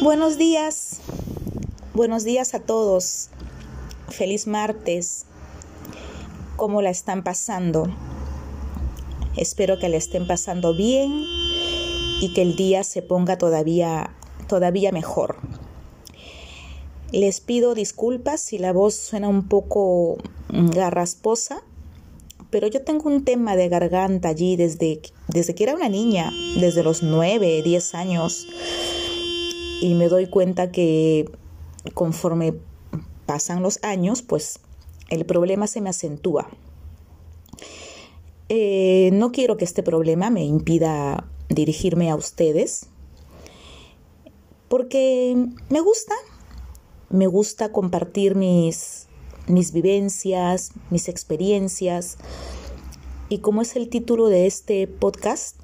Buenos días, buenos días a todos. Feliz martes. ¿Cómo la están pasando? Espero que la estén pasando bien y que el día se ponga todavía, todavía mejor. Les pido disculpas si la voz suena un poco garrasposa, pero yo tengo un tema de garganta allí desde, desde que era una niña, desde los 9, 10 años y me doy cuenta que conforme pasan los años, pues el problema se me acentúa. Eh, no quiero que este problema me impida dirigirme a ustedes, porque me gusta, me gusta compartir mis, mis vivencias, mis experiencias, y como es el título de este podcast,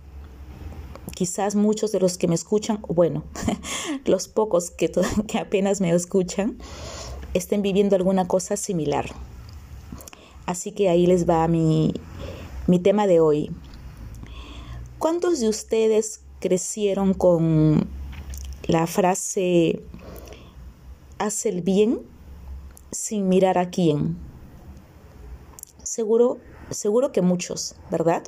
quizás muchos de los que me escuchan, bueno, los pocos que, apenas me escuchan, estén viviendo alguna cosa similar. Así que ahí les va mi, mi tema de hoy. ¿Cuántos de ustedes crecieron con la frase haz el bien sin mirar a quién? Seguro, seguro que muchos, ¿verdad?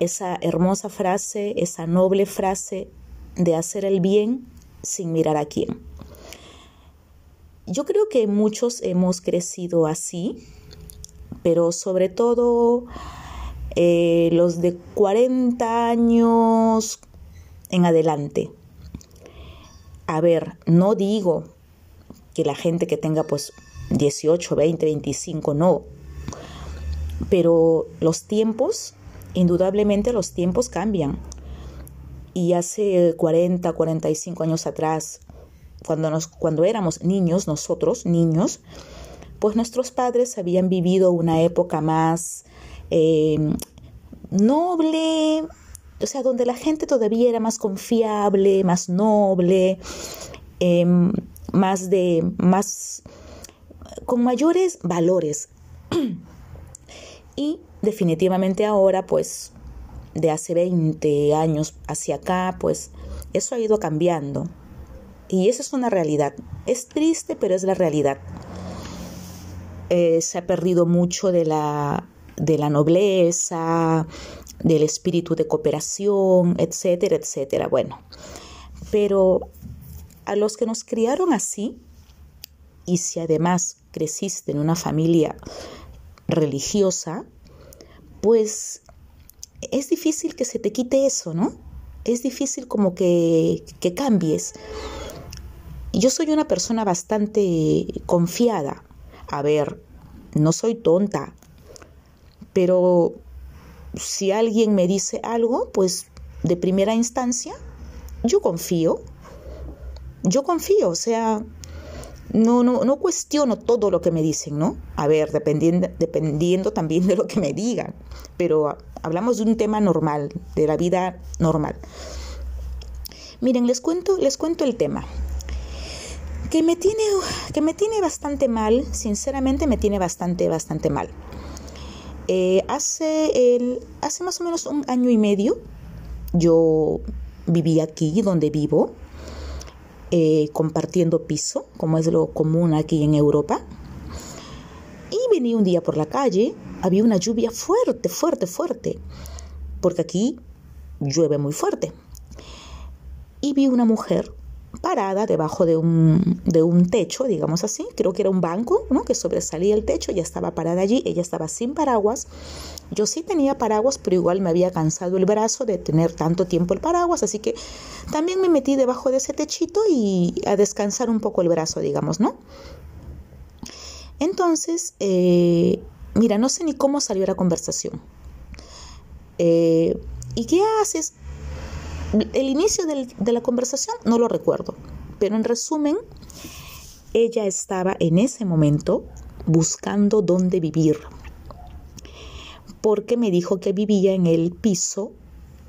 Esa hermosa frase, esa noble frase de hacer el bien sin mirar a quién. Yo creo que muchos hemos crecido así, pero sobre todo eh, los de 40 años en adelante. A ver, no digo que la gente que tenga pues 18, 20, 25, no. Pero los tiempos indudablemente los tiempos cambian. Y hace 40, 45 años atrás, cuando, nos, cuando éramos niños, nosotros, niños, pues nuestros padres habían vivido una época más em, noble, o sea, donde la gente todavía era más confiable, más noble, em, más de, más, con mayores valores. y definitivamente ahora, pues, de hace 20 años hacia acá, pues, eso ha ido cambiando. Y esa es una realidad. Es triste, pero es la realidad. Eh, se ha perdido mucho de la, de la nobleza, del espíritu de cooperación, etcétera, etcétera. Bueno, pero a los que nos criaron así, y si además creciste en una familia religiosa, pues es difícil que se te quite eso, ¿no? Es difícil como que, que cambies. Yo soy una persona bastante confiada. A ver, no soy tonta, pero si alguien me dice algo, pues de primera instancia, yo confío. Yo confío, o sea, no, no, no cuestiono todo lo que me dicen, ¿no? A ver, dependiendo, dependiendo también de lo que me digan, pero hablamos de un tema normal, de la vida normal. Miren, les cuento, les cuento el tema. Que me tiene, que me tiene bastante mal, sinceramente me tiene bastante, bastante mal. Eh, hace, el, hace más o menos un año y medio yo viví aquí donde vivo, eh, compartiendo piso, como es lo común aquí en Europa. Y venía un día por la calle, había una lluvia fuerte, fuerte, fuerte, porque aquí llueve muy fuerte. Y vi una mujer parada debajo de un, de un techo, digamos así, creo que era un banco, ¿no? que sobresalía el techo, ya estaba parada allí, ella estaba sin paraguas. Yo sí tenía paraguas, pero igual me había cansado el brazo de tener tanto tiempo el paraguas, así que también me metí debajo de ese techito y a descansar un poco el brazo, digamos, ¿no? Entonces, eh, mira, no sé ni cómo salió la conversación. Eh, ¿Y qué haces? El inicio de la conversación no lo recuerdo, pero en resumen, ella estaba en ese momento buscando dónde vivir, porque me dijo que vivía en el piso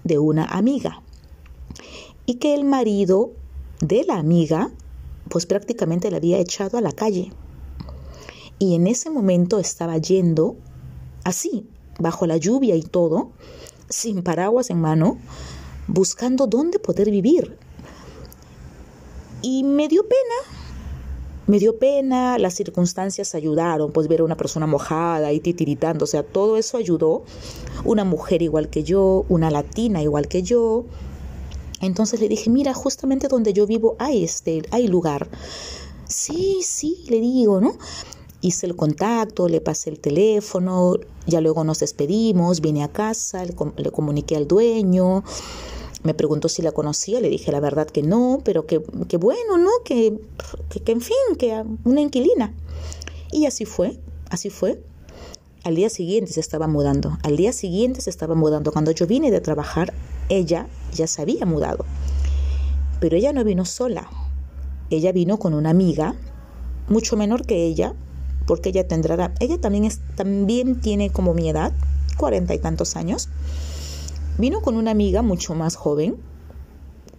de una amiga y que el marido de la amiga pues prácticamente la había echado a la calle. Y en ese momento estaba yendo así, bajo la lluvia y todo, sin paraguas en mano, buscando dónde poder vivir. Y me dio pena, me dio pena, las circunstancias ayudaron, pues ver a una persona mojada y titiritando, o sea, todo eso ayudó. Una mujer igual que yo, una latina igual que yo. Entonces le dije, mira, justamente donde yo vivo hay este, hay lugar. Sí, sí, le digo, ¿no? Hice el contacto, le pasé el teléfono, ya luego nos despedimos, vine a casa, le, le comuniqué al dueño, me preguntó si la conocía, le dije la verdad que no, pero que, bueno, ¿no? Que, que, en fin, que una inquilina. Y así fue, así fue. Al día siguiente se estaba mudando, al día siguiente se estaba mudando. Cuando yo vine de trabajar, ella ya se había mudado. Pero ella no vino sola, ella vino con una amiga, mucho menor que ella, porque ella tendrá, ella también, también tiene como mi edad, cuarenta y tantos años Vino con una amiga mucho más joven,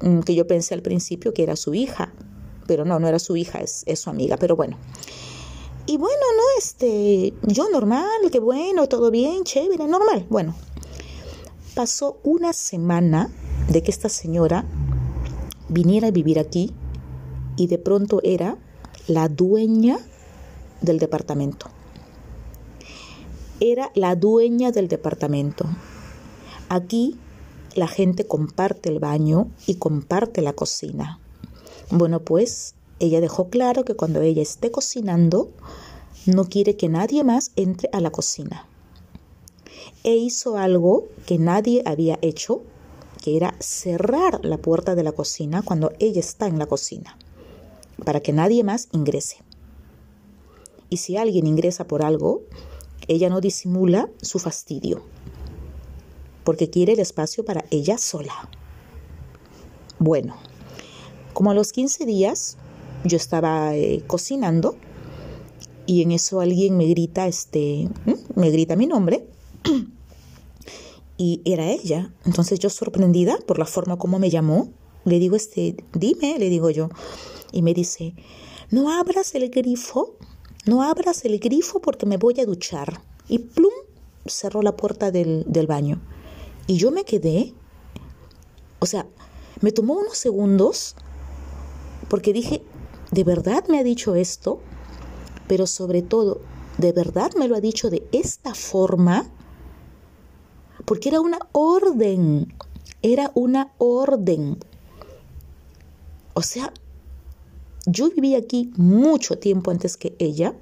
mm, que yo pensé al principio que era su hija, pero no, no era su hija, es, su amiga, pero bueno. Y bueno, no, este, yo normal, que bueno, todo bien, chévere, normal. Bueno, pasó una semana de que esta señora viniera a vivir aquí y de pronto era la dueña del departamento. Era la dueña del departamento. Aquí la gente comparte el baño y comparte la cocina. Bueno, pues ella dejó claro que cuando ella esté cocinando, no quiere que nadie más entre a la cocina. E hizo algo que nadie había hecho, que era cerrar la puerta de la cocina cuando ella está en la cocina, para que nadie más ingrese. Y si alguien ingresa por algo, ella no disimula su fastidio porque quiere el espacio para ella sola. Bueno, como a los 15 días yo estaba eh, cocinando y en eso alguien me grita, este, me grita mi nombre y era ella. Entonces yo sorprendida por la forma como me llamó, le digo, este, dime, le digo yo, y me dice, no abras el grifo, no abras el grifo porque me voy a duchar. Y plum, cerró la puerta del, del baño. Y yo me quedé, o sea, me tomó unos segundos porque dije, ¿de verdad me ha dicho esto? Pero sobre todo, ¿de verdad me lo ha dicho de esta forma? Porque era una orden, era una orden. O sea, yo viví aquí mucho tiempo antes que ella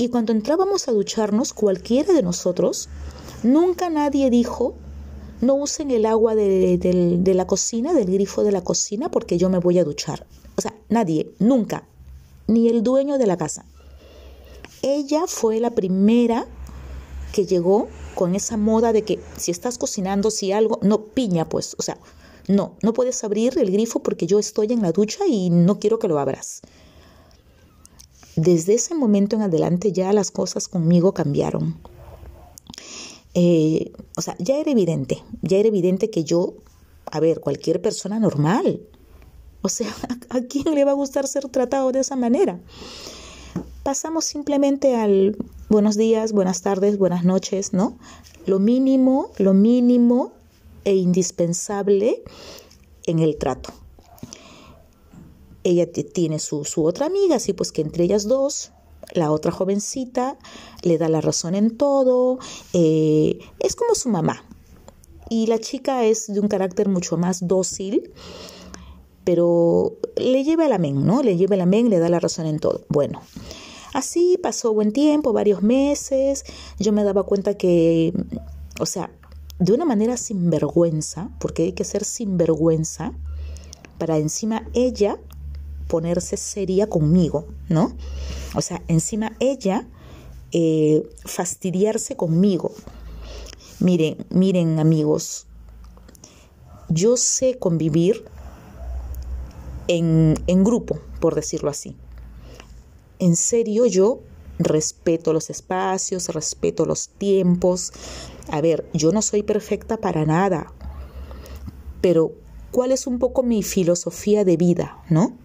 y cuando entrábamos a ducharnos, cualquiera de nosotros Nunca nadie dijo, no usen el agua de, la cocina, del grifo de la cocina, porque yo me voy a duchar. O sea, nadie, nunca, ni el dueño de la casa. Ella fue la primera que llegó con esa moda de que si estás cocinando, si algo, no piña, pues, o sea, no, no puedes abrir el grifo porque yo estoy en la ducha y no quiero que lo abras. Desde ese momento en adelante ya las cosas conmigo cambiaron. Eh, o sea, ya era evidente, ya era evidente que yo, a ver, cualquier persona normal, o sea, ¿a quién le va a gustar ser tratado de esa manera? Pasamos simplemente al buenos días, buenas tardes, buenas noches, ¿no? Lo mínimo, lo mínimo e indispensable en el trato. Ella tiene su, su otra amiga, así pues que entre ellas dos la otra jovencita le da la razón en todo, eh, es como su mamá. Y la chica es de un carácter mucho más dócil, pero le lleva el amén, ¿no? Le lleva el amén, le da la razón en todo. Bueno, así pasó buen tiempo, varios meses, yo me daba cuenta que, o sea, de una manera sinvergüenza, porque hay que ser sinvergüenza, para encima ella ponerse seria conmigo, ¿no? O sea, encima ella eh, fastidiarse conmigo. Miren, miren amigos, yo sé convivir en, en grupo, por decirlo así. En serio, yo respeto los espacios, respeto los tiempos. A ver, yo no soy perfecta para nada, pero ¿cuál es un poco mi filosofía de vida, no?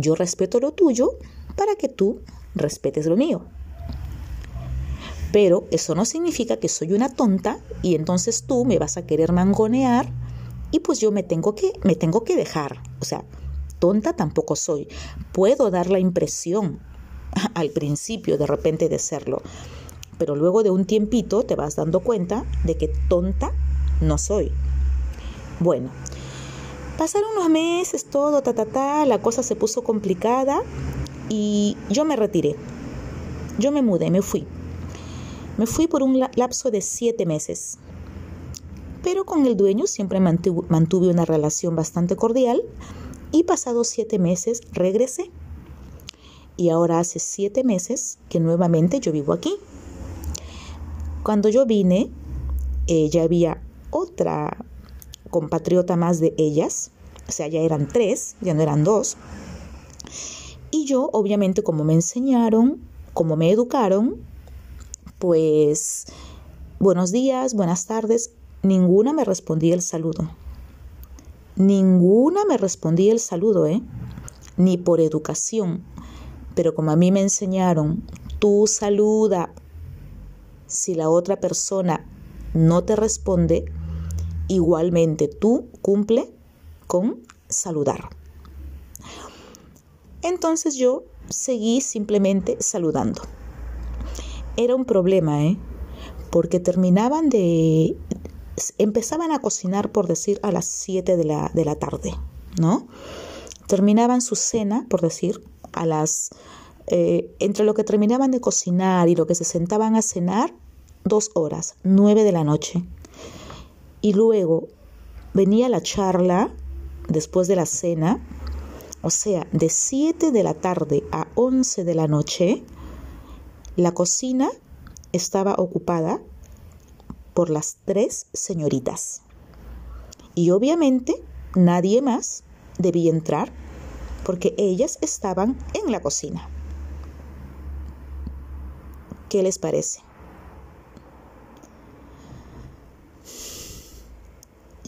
Yo respeto lo tuyo para que tú respetes lo mío. Pero eso no significa que soy una tonta y entonces tú me vas a querer mangonear y pues yo me tengo que me tengo que dejar. O sea, tonta tampoco soy. Puedo dar la impresión al principio de repente de serlo, pero luego de un tiempito te vas dando cuenta de que tonta no soy. Bueno, pasaron unos meses, todo, ta, ta, ta, la cosa se puso complicada y yo me retiré. Yo me mudé, me fui. Me fui por un lapso de siete meses. Pero con el dueño siempre mantuve una relación bastante cordial y pasados siete meses regresé. Y ahora hace siete meses que nuevamente yo vivo aquí. Cuando yo vine, eh, ya había otra compatriota más de ellas, o sea, ya eran tres, ya no eran dos. Y yo, obviamente, como me enseñaron, como me educaron, pues buenos días, buenas tardes, ninguna me respondía el saludo. Ninguna me respondía el saludo, ¿eh? Ni por educación. Pero como a mí me enseñaron, tú saluda. Si la otra persona no te responde, igualmente tú cumple con saludar. Entonces yo seguí simplemente saludando. Era un problema, ¿eh? Porque terminaban de... Empezaban a cocinar, por decir, a las 7 de la, de la tarde, ¿no? Terminaban su cena, por decir, a las... Eh, entre lo que terminaban de cocinar y lo que se sentaban a cenar, dos horas, nueve de la noche. Y luego venía la charla después de la cena, o sea, de 7 de la tarde a 11 de la noche, la cocina estaba ocupada por las tres señoritas. Y obviamente nadie más debía entrar porque ellas estaban en la cocina. ¿Qué les parece?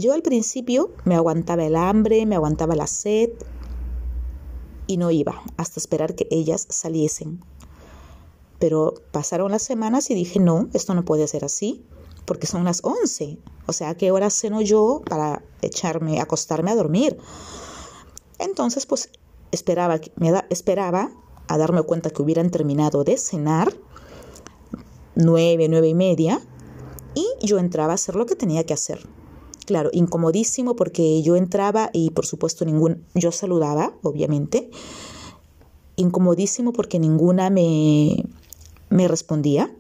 Yo al principio me aguantaba el hambre, me aguantaba la sed y no iba hasta esperar que ellas saliesen. Pero pasaron las semanas y dije, no, esto no puede ser así, porque son las 11. O sea, ¿a qué hora ceno yo para echarme, acostarme a dormir? Entonces, pues esperaba, me esperaba a darme cuenta que hubieran terminado de cenar, nueve, nueve y media, y yo entraba a hacer lo que tenía que hacer claro, incomodísimo porque yo entraba y por supuesto ningún, yo saludaba, obviamente, incomodísimo porque ninguna me, me respondía,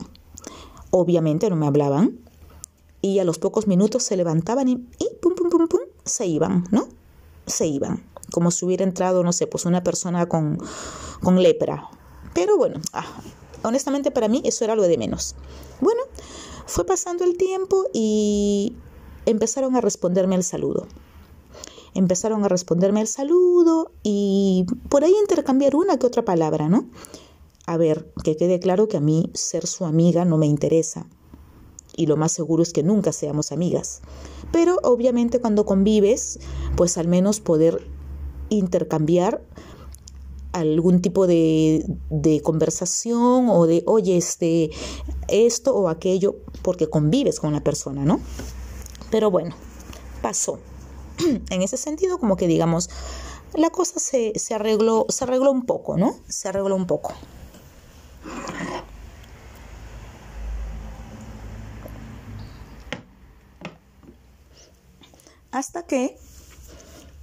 obviamente no me hablaban, y a los pocos minutos se levantaban y, pum, pum, pum, pum, se iban, ¿no? Se iban, como si hubiera entrado, no sé, pues una persona con, con lepra. Pero bueno, ah, honestamente para mí eso era lo de menos. Bueno, fue pasando el tiempo y empezaron a responderme el saludo. Empezaron a responderme el saludo y por ahí intercambiar una que otra palabra, ¿no? A ver, que quede claro que a mí ser su amiga no me interesa. Y lo más seguro es que nunca seamos amigas. Pero obviamente cuando convives, pues al menos poder intercambiar algún tipo de, de, conversación o de, oye, este, esto o aquello, porque convives con la persona, ¿no? Pero bueno, pasó. en ese sentido, como que digamos, la cosa se, arregló, se arregló un poco, ¿no? Se arregló un poco. Hasta que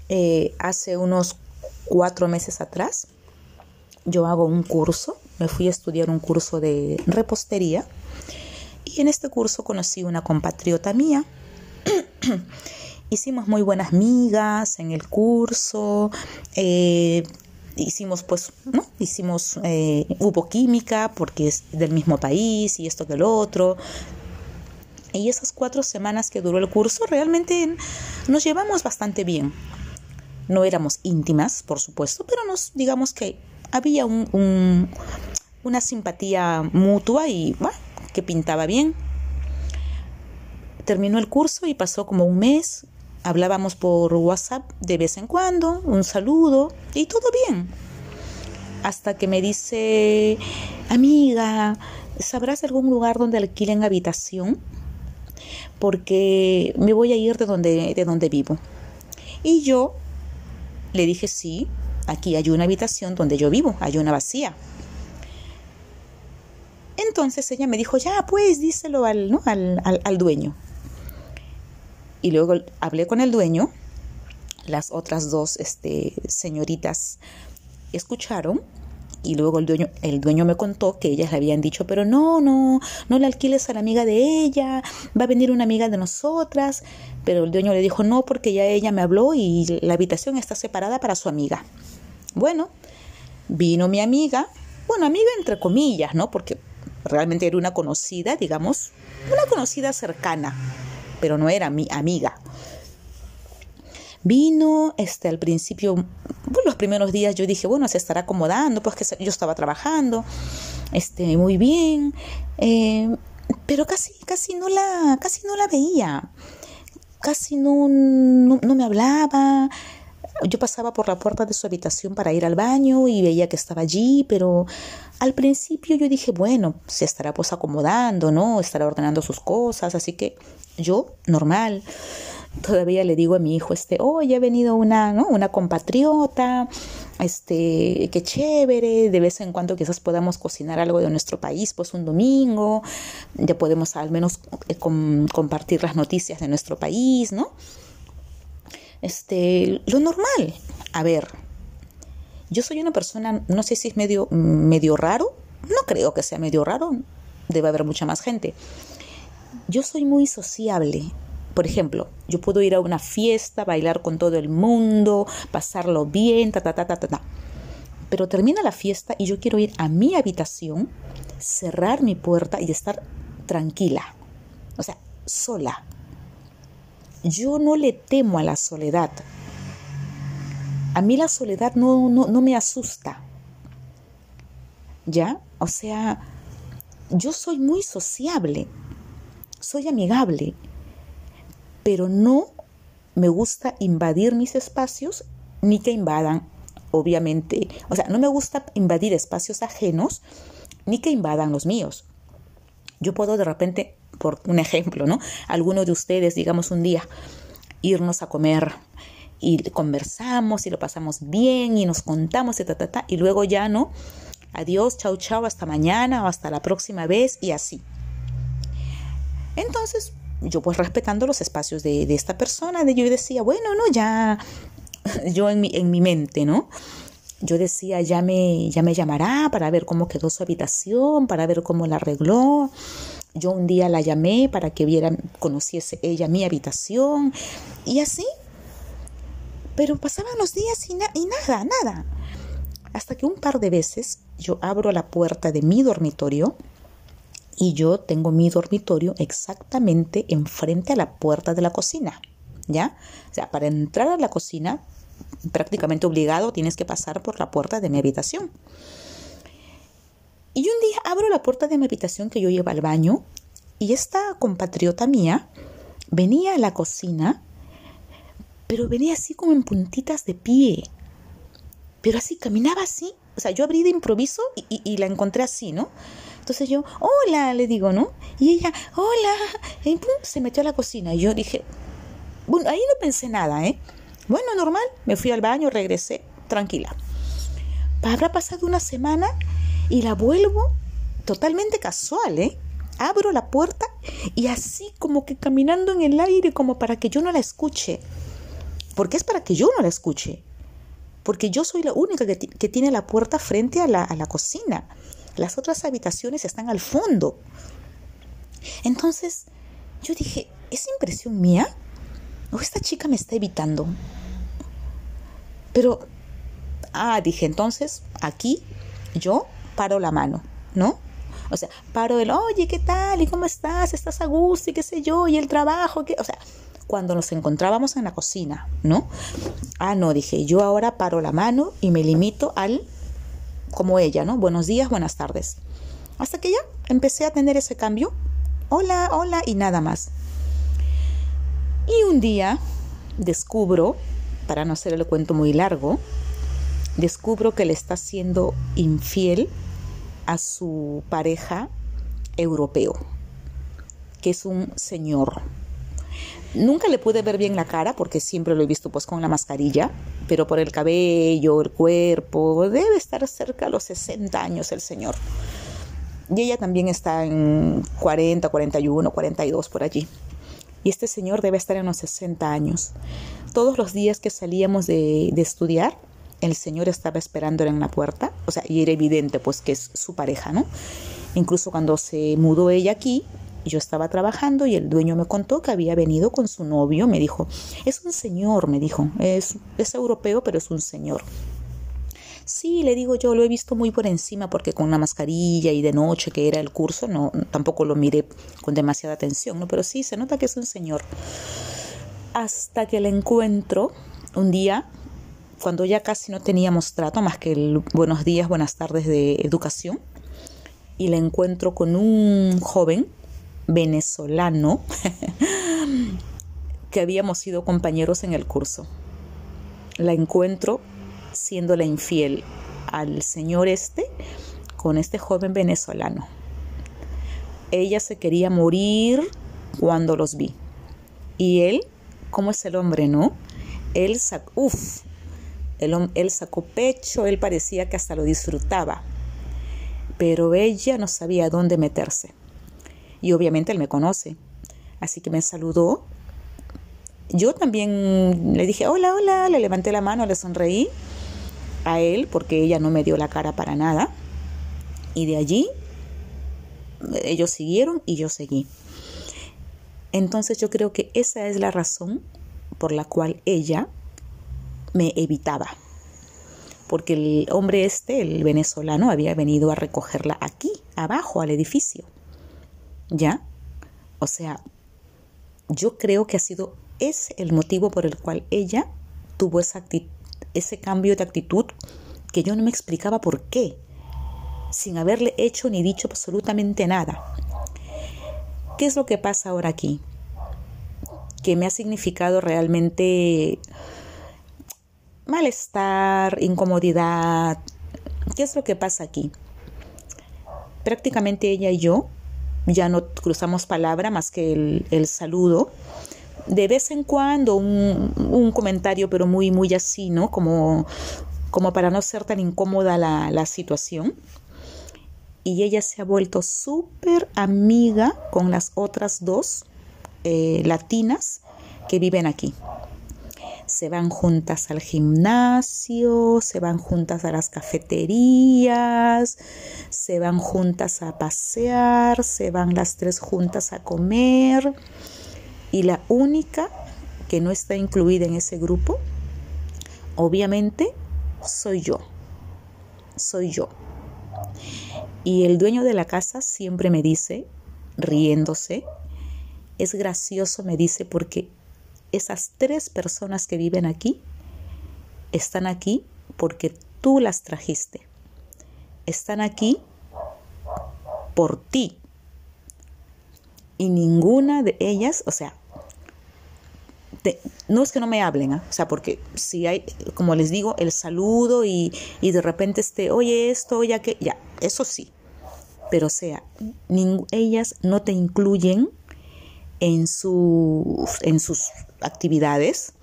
eh, hace unos cuatro meses atrás yo hago un curso, me fui a estudiar un curso de repostería y en este curso conocí una compatriota mía Hicimos muy buenas migas en el curso. Eh, hicimos pues, ¿no? Hicimos, eh, hubo química porque es del mismo país y esto que el otro. Y esas cuatro semanas que duró el curso realmente nos llevamos bastante bien. No éramos íntimas, por supuesto, pero nos digamos que había un, una simpatía mutua y que pintaba bien terminó el curso y pasó como un mes. Hablábamos por WhatsApp de vez en cuando, un saludo y todo bien. Hasta que me dice, amiga, ¿sabrás algún lugar donde alquilen habitación? Porque me voy a ir de donde, de donde vivo. Y yo Le dije, sí, aquí hay una habitación donde yo vivo, hay una vacía. Entonces ella me dijo, ya, pues díselo al, ¿no? al, al, dueño. Y luego hablé con el dueño, las otras dos este, señoritas escucharon y luego el dueño, el dueño me contó que ellas le habían dicho, pero no, no, no le alquiles a la amiga de ella, va a venir una amiga de nosotras. Pero el dueño le dijo, no, porque ya ella me habló y la habitación está separada para su amiga. Bueno, vino mi amiga, bueno, amiga entre comillas, ¿no? Porque realmente era una conocida, digamos, una conocida cercana, pero no era mi amiga. Vino, este, al principio, pues los primeros días yo dije, bueno, se estará acomodando, pues que yo estaba trabajando, este, muy bien, eh, pero casi, casi no la, casi no la veía, casi no, no, me hablaba, yo pasaba por la puerta de su habitación para ir al baño y veía que estaba allí, pero al principio yo dije, bueno, se estará pues acomodando, ¿no? Estará ordenando sus cosas, así que yo, normal todavía le digo a mi hijo, este, ya ha venido una, ¿no? Una compatriota, este, qué chévere, de vez en cuando quizás podamos cocinar algo de nuestro país, pues un domingo, ya podemos al menos eh, compartir las noticias de nuestro país, ¿no? Este, lo normal. A ver, yo soy una persona, no sé si es medio, medio raro, no creo que sea medio raro, debe haber mucha más gente. Yo soy muy sociable, por ejemplo, yo puedo ir a una fiesta, bailar con todo el mundo, pasarlo bien, ta, ta, ta, ta, ta, ta. Pero termina la fiesta y yo quiero ir a mi habitación, cerrar mi puerta y estar tranquila. O sea, sola. Yo no le temo a la soledad. A mí la soledad no, no, no me asusta. ¿Ya? O sea, yo soy muy sociable, soy amigable pero no me gusta invadir mis espacios ni que invadan, obviamente, o sea, no me gusta invadir espacios ajenos ni que invadan los míos. Yo puedo de repente, por un ejemplo, ¿no? Alguno de ustedes, digamos un día, irnos a comer y conversamos y lo pasamos bien y nos contamos y ta, ta, ta, y luego ya no. Adiós, chao, chao, hasta mañana o hasta la próxima vez y así. Entonces, yo pues respetando los espacios de, esta persona, de yo decía, bueno, no, ya, yo en mi, en mi mente, ¿no? Yo decía, ya me, ya me llamará para ver cómo quedó su habitación, para ver cómo la arregló. Yo un día la llamé para que viera, conociese ella mi habitación y así. Pero pasaban los días y, nada, nada. Hasta que un par de veces yo abro la puerta de mi dormitorio y yo tengo mi dormitorio exactamente enfrente a la puerta de la cocina, ¿ya? O sea, para entrar a la cocina, prácticamente obligado, tienes que pasar por la puerta de mi habitación. Y un día abro la puerta de mi habitación que yo llevo al baño y esta compatriota mía venía a la cocina, pero venía así como en puntitas de pie, pero así, caminaba así. O sea, yo abrí de improviso y, y la encontré así, ¿no? Entonces yo, hola, le digo, ¿no? Y ella, hola, y pum, se metió a la cocina. Y yo dije, bueno, ahí no pensé nada, ¿eh? Bueno, normal, me fui al baño, regresé, tranquila. Habrá pasado una semana y la vuelvo totalmente casual, ¿eh? Abro la puerta y así como que caminando en el aire como para que yo no la escuche. Porque es para que yo no la escuche. Porque yo soy la única que, tiene la puerta frente a la, a la cocina. Las otras habitaciones están al fondo. Entonces, yo dije, ¿es impresión mía? ¿O esta chica me está evitando? Pero, ah, dije, entonces, aquí yo paro la mano, ¿no? O sea, paro el, oye, ¿qué tal? ¿Y cómo estás? ¿Estás a gusto? Y qué sé yo, y el trabajo, ¿qué? O sea, cuando nos encontrábamos en la cocina, ¿no? Ah, no, dije, yo ahora paro la mano y me limito al como ella, ¿no? Buenos días, buenas tardes. Hasta que ya empecé a tener ese cambio. Hola, hola y nada más. Y un día descubro, para no hacer el cuento muy largo, descubro que le está siendo infiel a su pareja europeo, que es un señor. Nunca le pude ver bien la cara porque siempre lo he visto pues con la mascarilla, pero por el cabello, el cuerpo, debe estar cerca a los 60 años el señor. Y ella también está en 40, 41, 42 por allí. Y este señor debe estar en los 60 años. Todos los días que salíamos de, de estudiar, el señor estaba esperando en la puerta, o sea, y era evidente pues que es su pareja, ¿no? Incluso cuando se mudó ella aquí, yo estaba trabajando y el dueño me contó que había venido con su novio, me dijo, es un señor, me dijo, es, es europeo, pero es un señor. Sí, le digo yo, lo he visto muy por encima porque con la mascarilla y de noche que era el curso, no, tampoco lo miré con demasiada atención, ¿no? Pero sí, se nota que es un señor. Hasta que le encuentro un día, cuando ya casi no teníamos trato más que el buenos días, buenas tardes de educación, y le encuentro con un joven venezolano que habíamos sido compañeros en el curso. La encuentro siéndole infiel al señor este con este joven venezolano. Ella se quería morir cuando los vi. Y él, ¿cómo es el hombre, no? Él sacó, uff, él, sacó pecho, él parecía que hasta lo disfrutaba. Pero ella no sabía dónde meterse. Y obviamente él me conoce. Así que me saludó. Yo también le dije, hola, hola, le levanté la mano, le sonreí a él porque ella no me dio la cara para nada. Y de allí ellos siguieron y yo seguí. Entonces yo creo que esa es la razón por la cual ella me evitaba. Porque el hombre este, el venezolano, había venido a recogerla aquí, abajo, al edificio. ¿Ya? O sea, yo creo que ha sido ese el motivo por el cual ella tuvo esa ese cambio de actitud que yo no me explicaba por qué, sin haberle hecho ni dicho absolutamente nada. ¿Qué es lo que pasa ahora aquí? Que me ha significado realmente malestar, incomodidad. ¿Qué es lo que pasa aquí? Prácticamente ella y yo ya no cruzamos palabra más que el, el saludo de vez en cuando un, comentario, pero muy, muy así, ¿no? Como, como para no ser tan incómoda la, situación. Y ella se ha vuelto súper amiga con las otras dos eh, latinas que viven aquí. Se van juntas al gimnasio, se van juntas a las cafeterías, se van juntas a pasear, se van las tres juntas a comer. Y la única que no está incluida en ese grupo, obviamente, soy yo. Soy yo. Y el dueño de la casa siempre me dice, riéndose, es gracioso, me dice, porque esas tres personas que viven aquí están aquí porque tú las trajiste. Están aquí por ti, y ninguna de ellas, o sea, no es que no me hablen, ¿ah? o sea, porque si hay, como les digo, el saludo y, de repente este, oye esto, ya que, ya, eso sí, pero o sea, ellas no te incluyen en, su, en sus actividades.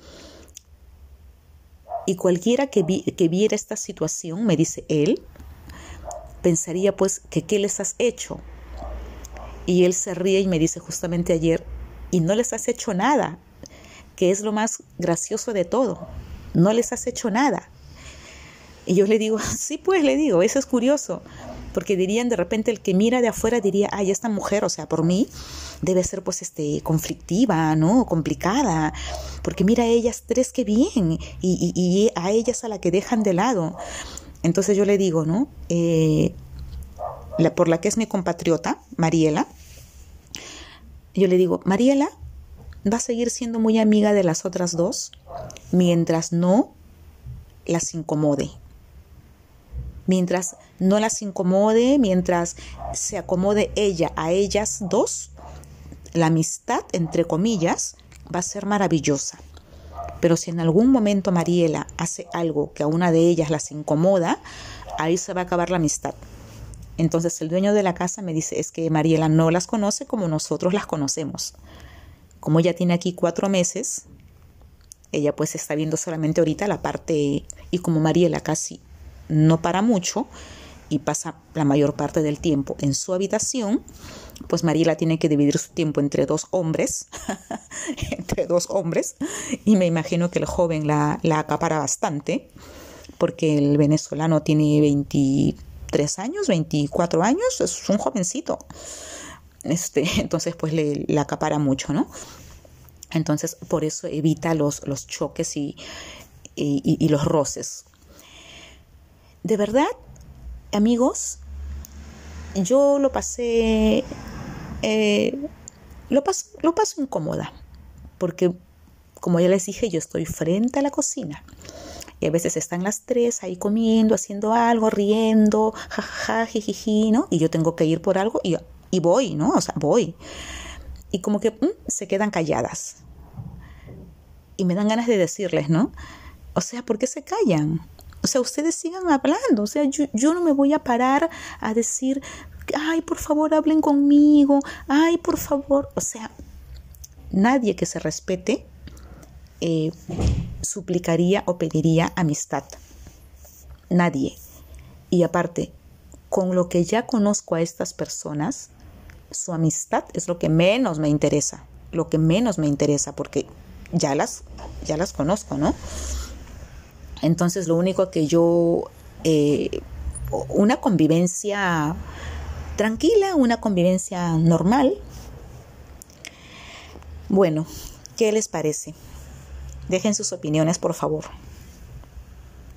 Y cualquiera que, que viera esta situación, me dice él, pensaría pues que qué les has hecho, y él se ríe y me dice justamente ayer, y no les has hecho nada, que es lo más gracioso de todo, no les has hecho nada. Y yo le digo, sí, pues le digo, eso es curioso, porque dirían de repente el que mira de afuera diría, ay, esta mujer, o sea, por mí debe ser pues este conflictiva, ¿no? Complicada, porque mira a ellas tres que bien, y, y, a ellas a la que dejan de lado. Entonces yo le digo, ¿no? Eh, por la que es mi compatriota, Mariela, yo le digo, Mariela va a seguir siendo muy amiga de las otras dos mientras no las incomode. Mientras no las incomode, mientras se acomode ella a ellas dos, la amistad, entre comillas, va a ser maravillosa. Pero si en algún momento Mariela hace algo que a una de ellas las incomoda, ahí se va a acabar la amistad. Entonces el dueño de la casa me dice, es que Mariela no las conoce como nosotros las conocemos. como ella tiene aquí cuatro meses, ella pues está viendo solamente ahorita la parte, y como Mariela casi no para mucho y pasa la mayor parte del tiempo en su habitación, pues Mariela tiene que dividir su tiempo entre dos hombres, entre dos hombres, y me imagino que el joven la, la acapara bastante, porque el venezolano tiene 23 años, 24 años, es un jovencito. Este, entonces, pues le, la acapara mucho, ¿no? Entonces, por eso evita los, los choques y, y, los roces. De verdad, amigos, yo lo pasé, eh, lo, paso, lo paso incómoda, porque como ya les dije, yo estoy frente a la cocina. Y a veces están las tres ahí comiendo, haciendo algo, riendo, jajaja, jijiji, ¿no? Y yo tengo que ir por algo y, y voy, ¿no? O sea, voy. Y como que mm, se quedan calladas y me dan ganas de decirles, ¿no? O sea, ¿por qué se callan? O sea, ustedes sigan hablando. O sea, yo, no me voy a parar a decir, ay, por favor, hablen conmigo. Ay, por favor. O sea, nadie que se respete eh, suplicaría o pediría amistad. Nadie. Y aparte, con lo que ya conozco a estas personas, su amistad es lo que menos me interesa. Lo que menos me interesa, porque ya las, ya las conozco, ¿no? Entonces lo único que yo, eh, una convivencia tranquila, una convivencia normal. Bueno, ¿qué les parece? Dejen sus opiniones, por favor.